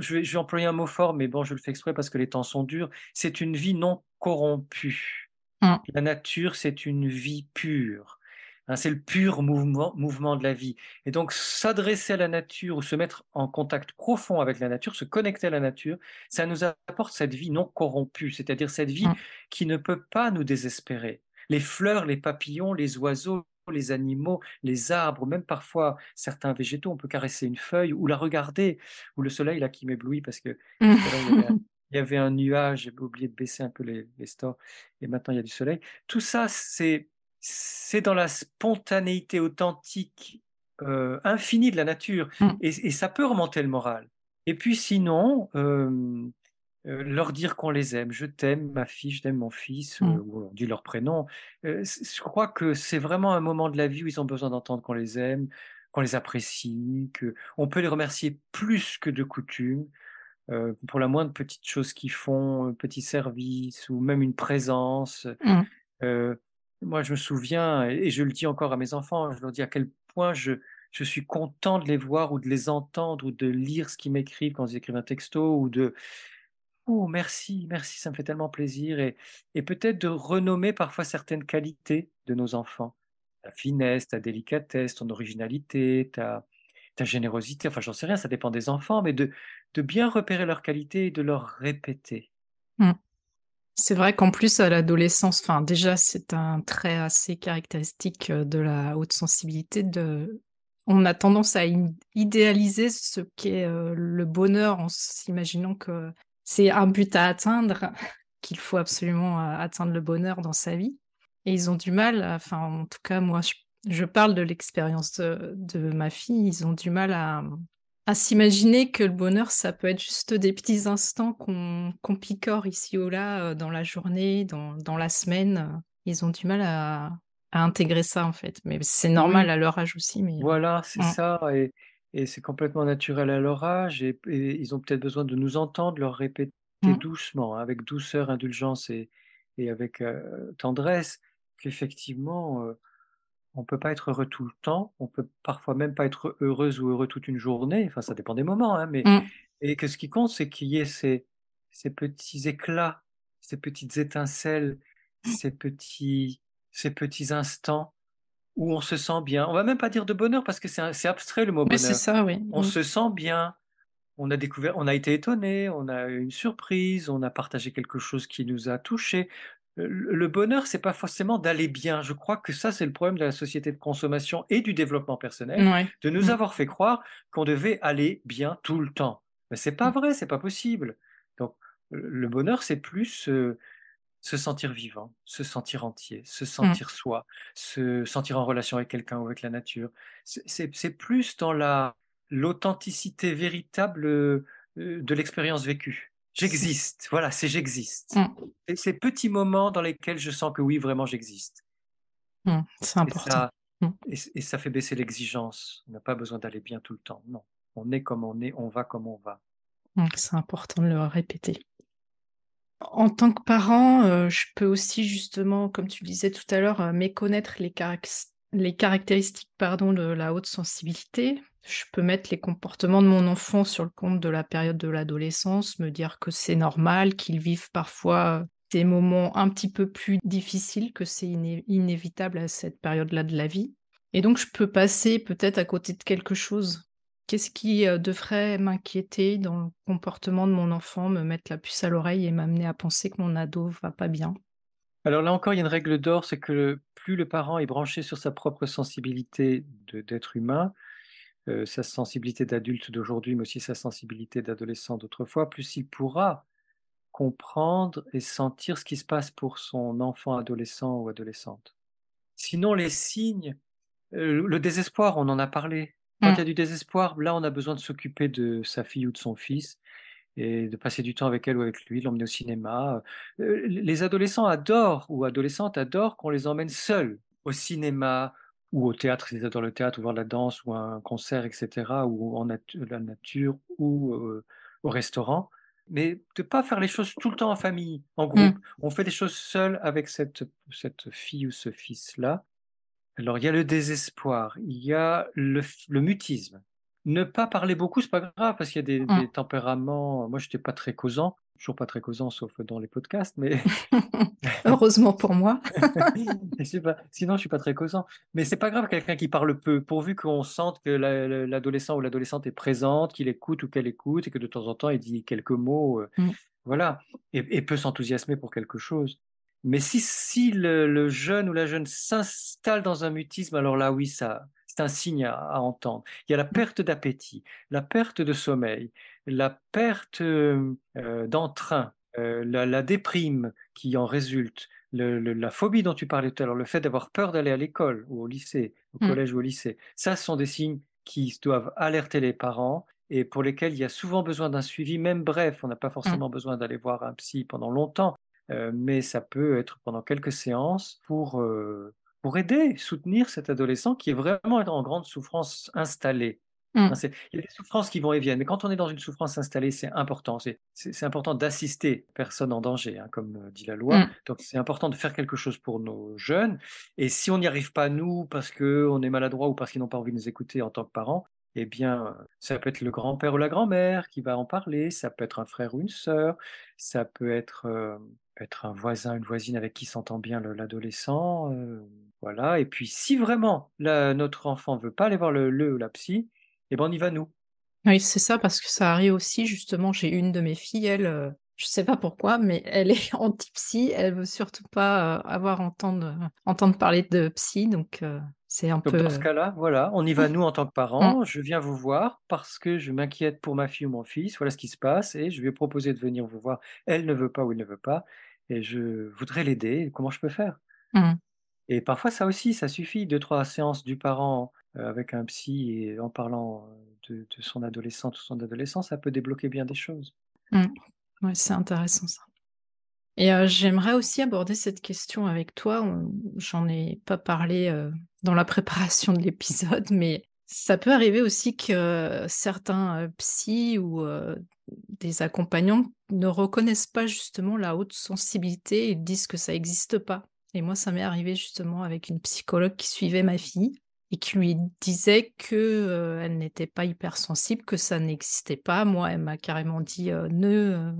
je vais je vais employer un mot fort, mais bon, je le fais exprès parce que les temps sont durs. C'est une vie non corrompue. Mmh. La nature, c'est une vie pure. Hein, c'est le pur mouvement mouvement de la vie et donc s'adresser à la nature ou se mettre en contact profond avec la nature, se connecter à la nature, ça nous apporte cette vie non corrompue, c'est-à-dire cette vie Mmh. qui ne peut pas nous désespérer. Les fleurs, les papillons, les oiseaux, les animaux, les arbres, même parfois certains végétaux, on peut caresser une feuille ou la regarder, ou le soleil là qui m'éblouit parce que tout à l'heure il y avait un Mmh. il y avait un nuage, j'ai oublié de baisser un peu les les stores et maintenant il y a du soleil. Tout ça, c'est c'est dans la spontanéité authentique, heu, infinie de la nature Mmh. et et ça peut remonter le moral. Et puis sinon, hem, heu, leur dire qu'on les aime. «Je t'aime ma fille, je t'aime mon fils», Mmh. ou on dit leur prénom. Je crois que c'est vraiment un moment de la vie où ils ont besoin d'entendre qu'on les aime, qu'on les apprécie, qu'on peut les remercier plus que de coutume, pour la moindre petite chose qu'ils font, un petit service ou même une présence. Mmh. Heu, moi, je me souviens et je le dis encore à mes enfants, je leur dis à quel point je je suis content de les voir ou de les entendre ou de lire ce qu'ils m'écrivent quand ils écrivent un texto ou de «Oh merci, merci, ça me fait tellement plaisir» et et peut-être de renommer parfois certaines qualités de nos enfants. Ta finesse, ta délicatesse, ton originalité, ta ta générosité, enfin j'en sais rien, ça dépend des enfants, mais de de bien repérer leurs qualités et de leur répéter. Mmh. C'est vrai qu'en plus à l'adolescence, enfin déjà c'est un trait assez caractéristique, heu, de la haute sensibilité de on a tendance à idéaliser ce qu'est, heu, le bonheur en s'imaginant que c'est un but à atteindre, qu'il faut absolument, heu, atteindre le bonheur dans sa vie. Et ils ont du mal, enfin en tout cas moi je parle de l'expérience de ma fille, ils ont du mal à, à s'imaginer que le bonheur, ça peut être juste des petits instants qu'on picore ici ou là, heu, dans la journée, dans dans la semaine, ils ont du mal à à intégrer ça, en fait, mais c'est normal Oui, à leur âge aussi, mais voilà, c'est ça et et c'est complètement naturel à leur âge et et ils ont peut-être besoin de nous entendre leur répéter mmh, doucement, hein, avec douceur, indulgence et et avec, heu, tendresse qu'effectivement, on peut pas être heureux tout le temps, on peut parfois même pas être heureuse ou heureux toute une journée, enfin ça dépend des moments, hein, mais mmh, et que ce qui compte, c'est qu'il y ait ces ces petits éclats, ces petites étincelles, ces petits ces petits instants où on se sent bien. On va même pas dire de bonheur parce que c'est abstrait le mot c'est bonheur. ça, oui, On mmh, se sent bien, on a découvert on a été étonné, on a eu une surprise, on a partagé quelque chose qui nous a touchés. Le bonheur, c'est pas forcément d'aller bien. Je crois que ça, c'est le problème de la société de consommation et du développement personnel, de nous mmh, avoir fait croire qu'on devait aller bien tout le temps. Mais c'est pas mmh, vrai, c'est pas possible. Donc, le bonheur, c'est plus, heu se sentir vivant, se sentir entier, se mmh, sentir soi, se sentir en relation avec quelqu'un ou avec la nature. C'est plus dans la l'authenticité véritable, heu de l'expérience vécue. J'existe, voilà, c'est j'existe. mmh, Et ces petits moments dans lesquels je sens que oui, vraiment j'existe. mmh, c'est Et important. ça Mmh, et ça fait baisser l'exigence. On n'a pas besoin d'aller bien tout le temps, non. On est comme on est, on va comme on va. c'est important de le répéter. En tant que parent, heu, je peux aussi justement, comme tu le disais tout à l'heure, heu, méconnaître les les caractéristiques, pardon, de la haute sensibilité. Je peux mettre les comportements de mon enfant sur le compte de la période de l'adolescence, me dire que c'est normal qu'ils vivent parfois, heu, des moments un petit peu plus difficiles, que c'est iné inévitable à cette période-là de la vie et donc je peux passer peut-être à côté de quelque chose. Qu'est-ce qui, heu, devrait m'inquiéter dans le comportement de mon enfant, me mettre la puce à l'oreille et m'amener à penser que mon ado va pas bien? Alors là encore, il y a une règle d'or, c'est que plus le parent est branché sur sa propre sensibilité d'être humain, heu, sa sensibilité d'adulte d'aujourd'hui, mais aussi sa sensibilité d'adolescent d'autrefois, plus il pourra comprendre et sentir ce qui se passe pour son enfant adolescent ou adolescente. Sinon les signes, heu, le désespoir, on en a parlé. Quand il Mmh, y a du désespoir, là, on a besoin de s'occuper de sa fille ou de son fils et de passer du temps avec elle ou avec lui, de l'emmener au cinéma. Heu, les adolescents adorent ou adolescentes adorent qu'on les emmène seuls au cinéma ou au théâtre, s'ils adorent le théâtre ou voir la danse ou un concert et cetera ou en la nature ou, heu, au restaurant. Mais de pas faire les choses tout le temps en famille, en mmh, groupe. On fait des choses seuls avec cette cette fille ou ce fils-là alors, il y a le désespoir, il y a le mutisme. Ne pas parler beaucoup, c'est pas grave parce qu'il y a des mmh. des tempéraments moi, j'étais pas très causant, toujours pas très causant sauf dans les podcasts, mais Heureusement pour moi. je pas, sinon je suis pas très causant. Mais c'est pas grave quelqu'un qui parle peu, pourvu qu'on sente que l'a le l'adolescent ou l'adolescente est présente, qu'il écoute ou qu'elle écoute et que de temps en temps il dit quelques mots, heu, Mmh, voilà et et peut s'enthousiasmer pour quelque chose. Mais si si le le jeune ou la jeune s'installe dans un mutisme, alors là, oui, ça c'est un signe à à entendre. Il y a la perte d'appétit, la perte de sommeil, la perte, hem, heu, d'entrain, heu, la la déprime qui en résulte, le le la phobie dont tu parlais tout à l'heure, le fait d'avoir peur d'aller à l'école ou au lycée, au mmh, collège ou au lycée. Ça, ce sont des signes qui doivent alerter les parents et pour lesquels il y a souvent besoin d'un suivi, même bref. On n'a pas mmh, forcément besoin d'aller voir un psy pendant longtemps, mais ça peut être pendant quelques séances pour, pour aider, soutenir cet adolescent qui est vraiment en grande souffrance installée. Mmh, il y a des souffrances qui vont et viennent, mais quand on est dans une souffrance installée, c'est important. C'est important d'assister personne en danger, hein, comme, heu, dit la loi. mmh, Donc c'est important de faire quelque chose pour nos jeunes et si on n'y arrive pas nous, parce qu'on est maladroit ou parce qu'ils n'ont pas envie de nous écouter en tant que parents, eh bien, ça peut être le grand-père ou la grand-mère qui va en parler, ça peut être un frère ou une sœur, ça peut être, heu, être un voisin, une voisine avec qui s'entend bien le l'adolescent, voilà et puis si vraiment la notre enfant veut pas aller voir le le ou la psy, eh ben, on y va nous. Oui, c'est ça, parce que ça arrive aussi justement, j'ai une de mes filles, elle, heu, je sais pas pourquoi, mais elle est anti-psy, elle veut surtout pas, heu, avoir entendre, entendre parler de psy, donc heu, c'est un Donc peu, dans ce heu cas-là, voilà, on y va nous en tant que mmh, parents. Je viens vous voir parce que je m'inquiète pour ma fille ou mon fils. Voilà ce qui se passe et je lui ai proposé de venir vous voir. Elle ne veut pas ou il ne veut pas et je voudrais l'aider. Comment je peux faire? mmh, Et parfois ça aussi, ça suffit deux trois séances du parent, heu, avec un psy et en parlant, heu, de son adolescente ou son adolescent, ça peut débloquer bien des choses. mmh. C'est intéressant ça. Et heu, j'aimerais aussi aborder cette question avec toi, j'en ai pas parlé, dans la préparation de l'épisode, mais ça peut arriver aussi que certains, psys ou des accompagnants ne reconnaissent pas justement la haute sensibilité et disent que ça existe pas. Et moi, ça m'est arrivé justement avec une psychologue qui suivait ma fille et qui lui disait que, heu, elle n'était pas hypersensible, que ça n'existait pas. Moi, elle m'a carrément dit, heu: «Ne,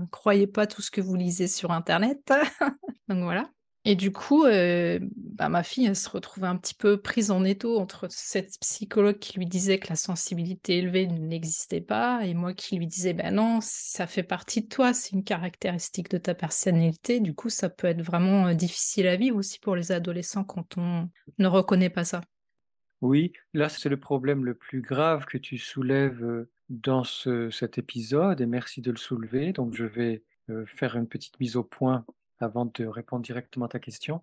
heu, croyez pas tout ce que vous lisez sur internet». Donc voilà. Et du coup, heu, bah, ma fille, elle se retrouvait un petit peu prise en étau entre cette psychologue qui lui disait que la sensibilité élevée n'existait pas et moi qui lui disais: «Bah non, ça fait partie de toi, c'est une caractéristique de ta personnalité». Du coup, ça peut être vraiment, heu, difficile à vivre aussi pour les adolescents quand on ne reconnaît pas ça. Oui, là, c'est le problème le plus grave que tu soulèves, heu, dans ce cet épisode et merci de le soulever. Donc je vais, faire une petite mise au point avant de répondre directement à ta question.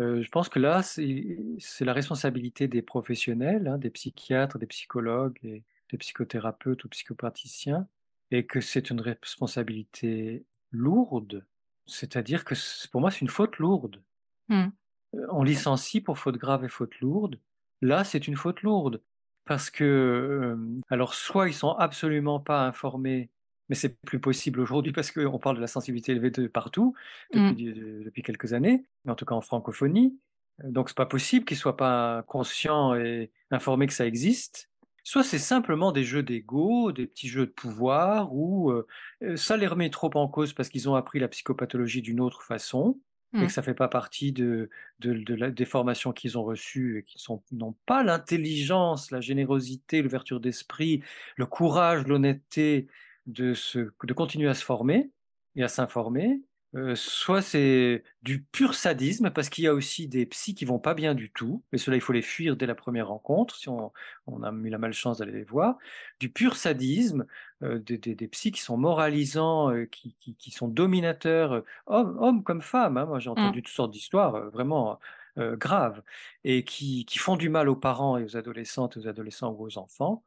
Heu, je pense que là, c'est la responsabilité des professionnels, hein, des psychiatres, des psychologues et des psychothérapeutes ou psychopraticiens et que c'est une responsabilité lourde. C'est-à-dire que pour moi, c'est une faute lourde. Mmh. Heu, on licencie pour faute grave et faute lourde. Là, c'est une faute lourde parce que, hem, alors soit ils sont absolument pas informés, mais c'est plus possible aujourd'hui parce qu'on parle de la sensibilité élevée de partout depuis Mmh. depuis quelques années, en tout cas en francophonie. Heu, donc c'est pas possible qu'ils soient pas conscients et informés que ça existe. Soit c'est simplement des jeux d'ego, des petits jeux de pouvoir où, heu heu, ça les remet trop en cause parce qu'ils ont appris la psychopathologie d'une autre façon et Mmh. que ça fait pas partie de de de la des formations qu'ils ont reçues et qui sont n'ont pas l'intelligence, la générosité, l'ouverture d'esprit, le courage, l'honnêteté de se de continuer à se former et à s'informer. Heu, soit c'est du pur sadisme parce qu'il y a aussi des psys qui vont pas bien du tout et ceux-là, il faut les fuir dès la première rencontre si on on a eu la malchance d'aller les voir. Du pur sadisme, heu, des des des psys qui sont moralisants, heu, qui qui qui sont dominateurs, hommes hommes comme femmes, hein. Moi, j'ai Mmh. entendu toutes sortes d'histoires, vraiment, graves et qui qui font du mal aux parents et aux adolescentes, aux adolescents ou aux enfants.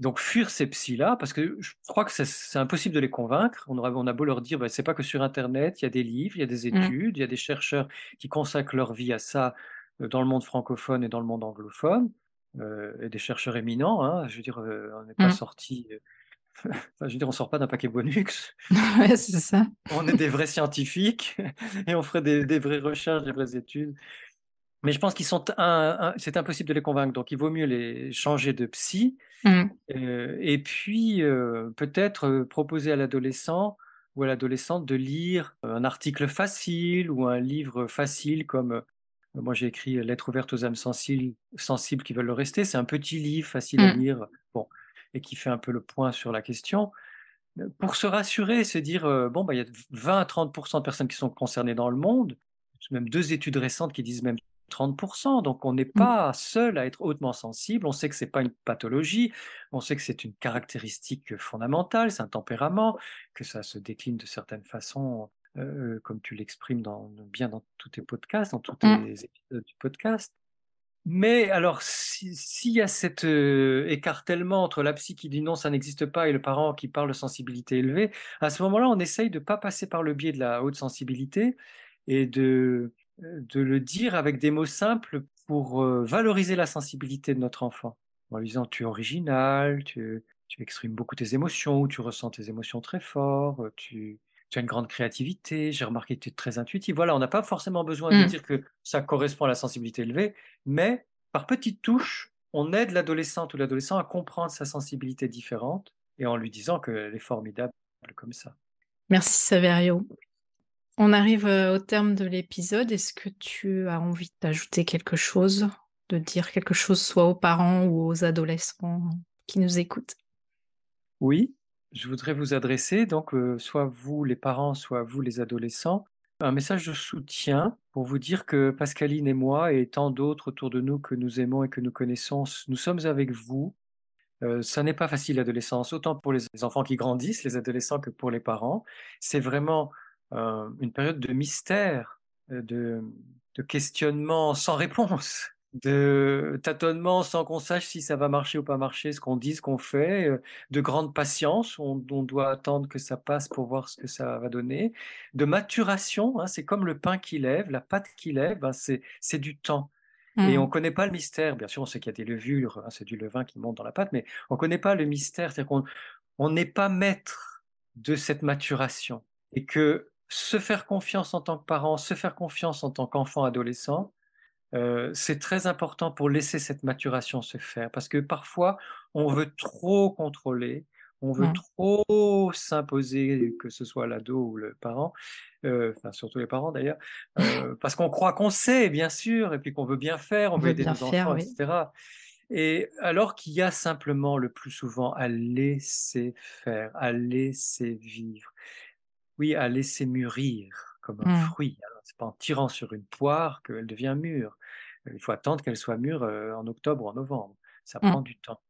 Donc fuir ces psys-là, parce que je crois que c'est impossible de les convaincre. On aura on a beau leur dire: «Bah, c'est pas que sur internet, il y a des livres, il y a des Mmh. études, il y a des chercheurs qui consacrent leur vie à ça, heu, dans le monde francophone et dans le monde anglophone», heu et des chercheurs éminents, hein. Je veux dire, heu, on n'est pas heu, enfin, je veux dire, on sort pas d'un paquet bonux. Ouais, c'est ça. On est des vrais scientifiques et on ferait des des vraies recherches, des vraies études. Mais je pense qu'ils sont c'est impossible de les convaincre, donc il vaut mieux les changer de psy Mmh. Heu et puis, heu, peut-être, heu, proposer à l'adolescent ou à l'adolescente de lire un article facile ou un livre facile comme, moi j'ai écrit «Lettres ouvertes aux âmes sensibles sensibles qui veulent le rester». C'est un petit livre facile à Mmh. lire, bon et qui fait un peu le point sur la question. Pour se rassurer, se dire, «Bon, bah, il y a 20 à 30% de personnes qui sont concernées dans le monde». Même 2 études récentes qui disent même 30% donc on n'est Mmh. pas seul à être hautement sensible. On sait que c'est pas une pathologie, on sait que c'est une caractéristique fondamentale, c'est un tempérament, que ça se décline de certaines façons, heu, comme tu l'exprimes dans bien dans tous tes podcasts, dans tous Mmh. tes épisodes du podcast. Mais alors, si s'il y a cet, heu, écartèlement entre la psy qui dit: «Non, ça n'existe pas» et le parent qui parle de sensibilité élevée, à ce moment-là, on essaye de pas passer par le biais de la haute sensibilité et de, de le dire avec des mots simples pour, heu, valoriser la sensibilité de notre enfant. En lui disant: «Tu es original, tu tu exprimes beaucoup tes émotions ou tu ressens tes émotions très fort, heu, tu tu as une grande créativité, j'ai remarqué que tu es très intuitif». Voilà, on n'a pas forcément besoin de Mmh. dire que ça correspond à la sensibilité élevée, mais par petites touches, on aide l'adolescente ou l'adolescent à comprendre sa sensibilité différente et en lui disant qu'elle est formidable comme ça. Merci Saverio. On arrive euh, au terme de l'épisode. Est-ce que tu as envie d'ajouter quelque chose, de dire quelque chose soit aux parents ou aux adolescents qui nous écoutent? Oui, je voudrais vous adresser, donc euh, soit vous les parents, soit vous les adolescents, un message de soutien pour vous dire que Pascaline et moi et tant d'autres autour de nous que nous aimons et que nous connaissons, nous sommes avec vous. Euh, ça n'est pas facile l'adolescence, autant pour les enfants qui grandissent, les adolescents, que pour les parents. C'est vraiment une période de mystère, euh, de, de questionnement sans réponse de tâtonnement sans qu'on sache si ça va marcher ou pas marcher, ce qu'on dit, ce qu'on fait, euh, de grande patience, on, on, doit attendre que ça passe pour voir ce que ça va donner, de maturation, hein, c'est comme le pain qui lève, la pâte qui lève, ben c'est du temps. Et on ne mmh. connaît pas le mystère, bien sûr on sait qu'il y a des levures, hein, c'est du levain qui monte dans la pâte, mais on ne connaît pas le mystère, c'est-à-dire qu'on n'est pas maître de cette maturation. Et que se faire confiance en tant que parent, se faire confiance en tant qu'enfant adolescent, euh, c'est très important pour laisser cette maturation se faire. Parce que parfois on veut trop contrôler, on veut trop s'imposer, que ce soit l'ado ou le parent, euh, enfin surtout les parents d'ailleurs, euh, parce qu'on croit qu'on sait bien sûr et puis qu'on veut bien faire, on, veut aider nos enfants, etc. Et alors qu'il y a simplement le plus souvent à laisser faire, à laisser vivre, oui, à laisser mûrir comme un mmh. fruit. Hein c'est pas en tirant sur une poire qu'elle devient mûre. Il faut attendre qu'elle soit mûre euh, en octobre ou en novembre. Ça mmh. prend du temps.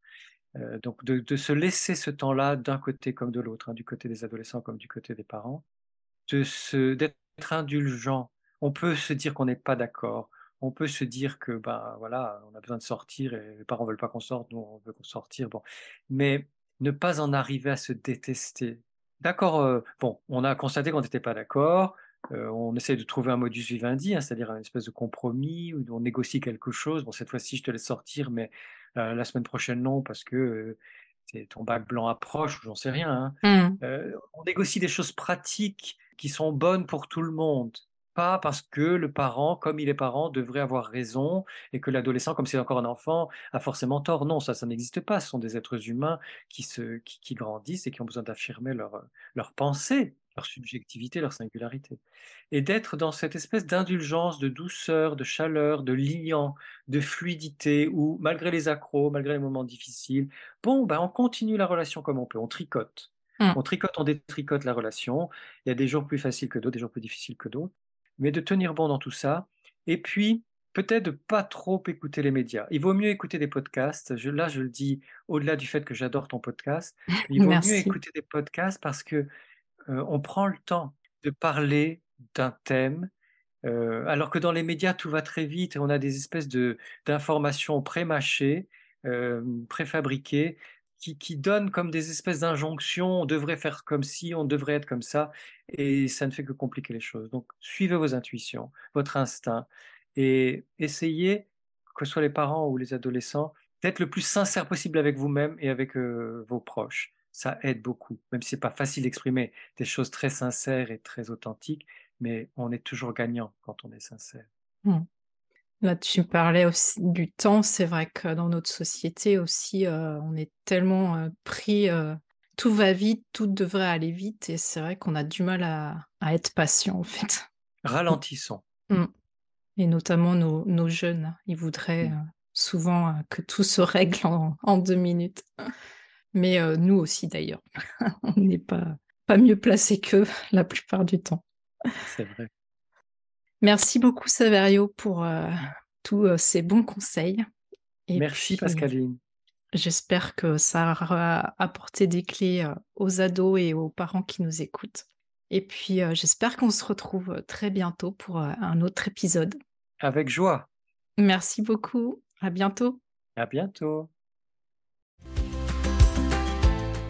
Euh, donc de, se laisser ce temps-là d'un côté comme de l'autre, hein, du côté des adolescents comme du côté des parents, de d'être indulgent. On peut se dire qu'on n'est pas d'accord. On peut se dire que ben voilà, on a besoin de sortir et les parents veulent pas qu'on sorte, nous on veut qu'on sortir. Bon, mais ne pas en arriver à se détester. D'accord, bon, on a constaté qu'on n'était pas d'accord, euh, on essaie de trouver un modus vivendi, hein, c'est-à-dire une espèce de compromis où on négocie quelque chose. Bon, cette fois-ci, je te laisse sortir, mais euh, la semaine prochaine, non, parce que euh, ton bac blanc approche, ou j'en sais rien. Hein. Mmh. on négocie des choses pratiques qui sont bonnes pour tout le monde. Pas parce que le parent, comme il est parent, devrait avoir raison et que l'adolescent, comme c'est encore un enfant, a forcément tort. Non, ça, ça n'existe pas. Ce sont des êtres humains qui, se, qui, grandissent et qui ont besoin d'affirmer leur, leur pensée leur subjectivité, leur singularité. Et d'être dans cette espèce d'indulgence, de douceur, de chaleur, de liant, de fluidité, où malgré les accros, malgré les moments difficiles, bon, ben, on continue la relation comme on peut, on tricote. Mmh. On tricote, on détricote la relation. Il y a des jours plus faciles que d'autres, des jours plus difficiles que d'autres. Mais de tenir bon dans tout ça. Et puis, peut-être de pas trop écouter les médias. Il vaut mieux écouter des podcasts. Je, là, je le dis au-delà du fait que j'adore ton podcast. Il vaut mieux écouter des podcasts parce que euh, on prend le temps de parler d'un thème, euh, alors que dans les médias, tout va très vite et on a des espèces d'informations pré-mâchées, euh, préfabriquées, qui, qui, donnent comme des espèces d'injonctions, on devrait faire comme si, on devrait être comme ça, et ça ne fait que compliquer les choses. Donc, suivez vos intuitions, votre instinct, et essayez, que ce soit les parents ou les adolescents, d'être le plus sincère possible avec vous-même et avec vos proches ça aide beaucoup, même si c'est pas facile d'exprimer des choses très sincères et très authentiques, mais on est toujours gagnant quand on est sincère. Mmh. Là, tu parlais aussi du temps. C'est vrai que dans notre société aussi, euh, on est tellement euh, pris, euh, tout va vite, tout devrait aller vite, et c'est vrai qu'on a du mal à, être patient en fait. Ralentissons. Mmh. Et notamment nos, jeunes, ils voudraient mmh. souvent que tout se règle en deux minutes mais nous aussi d'ailleurs. on n'est pas, pas mieux placés qu'eux la plupart du temps. C'est vrai. Merci beaucoup Saverio pour euh, tous euh, ces bons conseils. Merci Pascaline. J'espère que ça aura apporté des clés aux ados et aux parents qui nous écoutent. Et puis j'espère qu'on se retrouve très bientôt pour un autre épisode. Avec joie. Merci beaucoup. À bientôt. À bientôt.